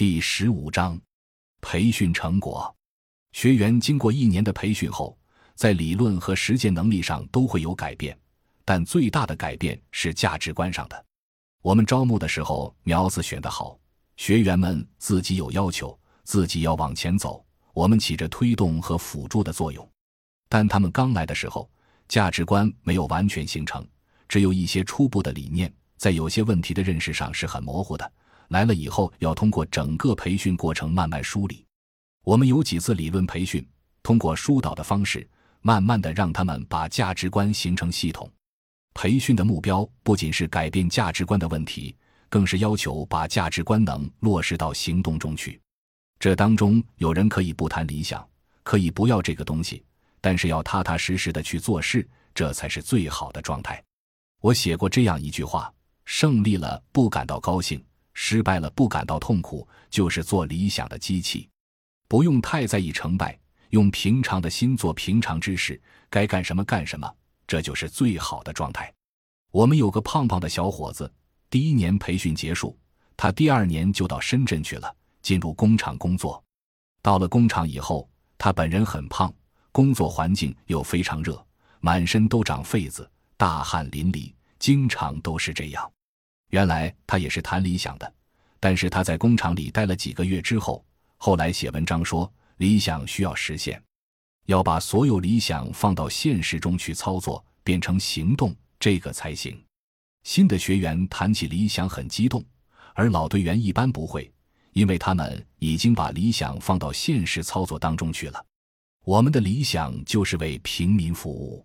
第十五章，培训成果。学员经过一年的培训后，在理论和实践能力上都会有改变，但最大的改变是价值观上的。我们招募的时候苗子选得好，学员们自己有要求，自己要往前走，我们起着推动和辅助的作用。但他们刚来的时候，价值观没有完全形成，只有一些初步的理念。在有些问题的认识上是很模糊的，来了以后要通过整个培训过程慢慢梳理。我们有几次理论培训，通过疏导的方式，慢慢的让他们把价值观形成系统。培训的目标不仅是改变价值观的问题，更是要求把价值观能落实到行动中去。这当中有人可以不谈理想，可以不要这个东西，但是要踏踏实实的去做事，这才是最好的状态。我写过这样一句话。胜利了不感到高兴，失败了不感到痛苦，就是做理想的机器。不用太在意成败，用平常的心做平常之事，该干什么干什么，这就是最好的状态。我们有个胖胖的小伙子，第一年培训结束，他第二年就到深圳去了，进入工厂工作。到了工厂以后，他本人很胖，工作环境又非常热，满身都长痱子，大汗淋漓，经常都是这样。原来他也是谈理想的，但是他在工厂里待了几个月之后，后来写文章说理想需要实现，要把所有理想放到现实中去操作，变成行动，这个才行。新的学员谈起理想很激动，而老队员一般不会，因为他们已经把理想放到现实操作当中去了。我们的理想就是为平民服务，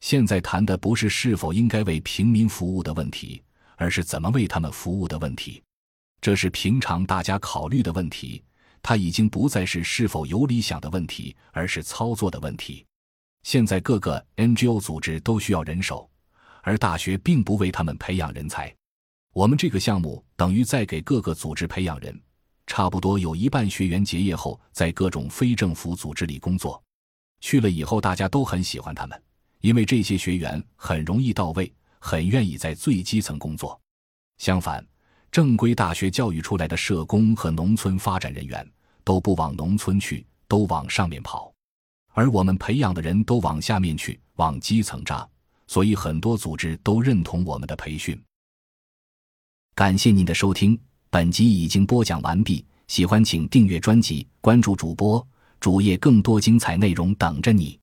现在谈的不是是否应该为平民服务的问题。而是怎么为他们服务的问题，这是平常大家考虑的问题。它已经不再是是否有理想的问题，而是操作的问题。现在各个 NGO 组织都需要人手，而大学并不为他们培养人才。我们这个项目等于在给各个组织培养人，差不多有一半学员结业后在各种非政府组织里工作，去了以后大家都很喜欢他们，因为这些学员很容易到位。很愿意在最基层工作，相反，正规大学教育出来的社工和农村发展人员都不往农村去，都往上面跑，而我们培养的人都往下面去，往基层扎，所以很多组织都认同我们的培训。感谢您的收听，本集已经播讲完毕，喜欢请订阅专辑，关注主播主页，更多精彩内容等着你。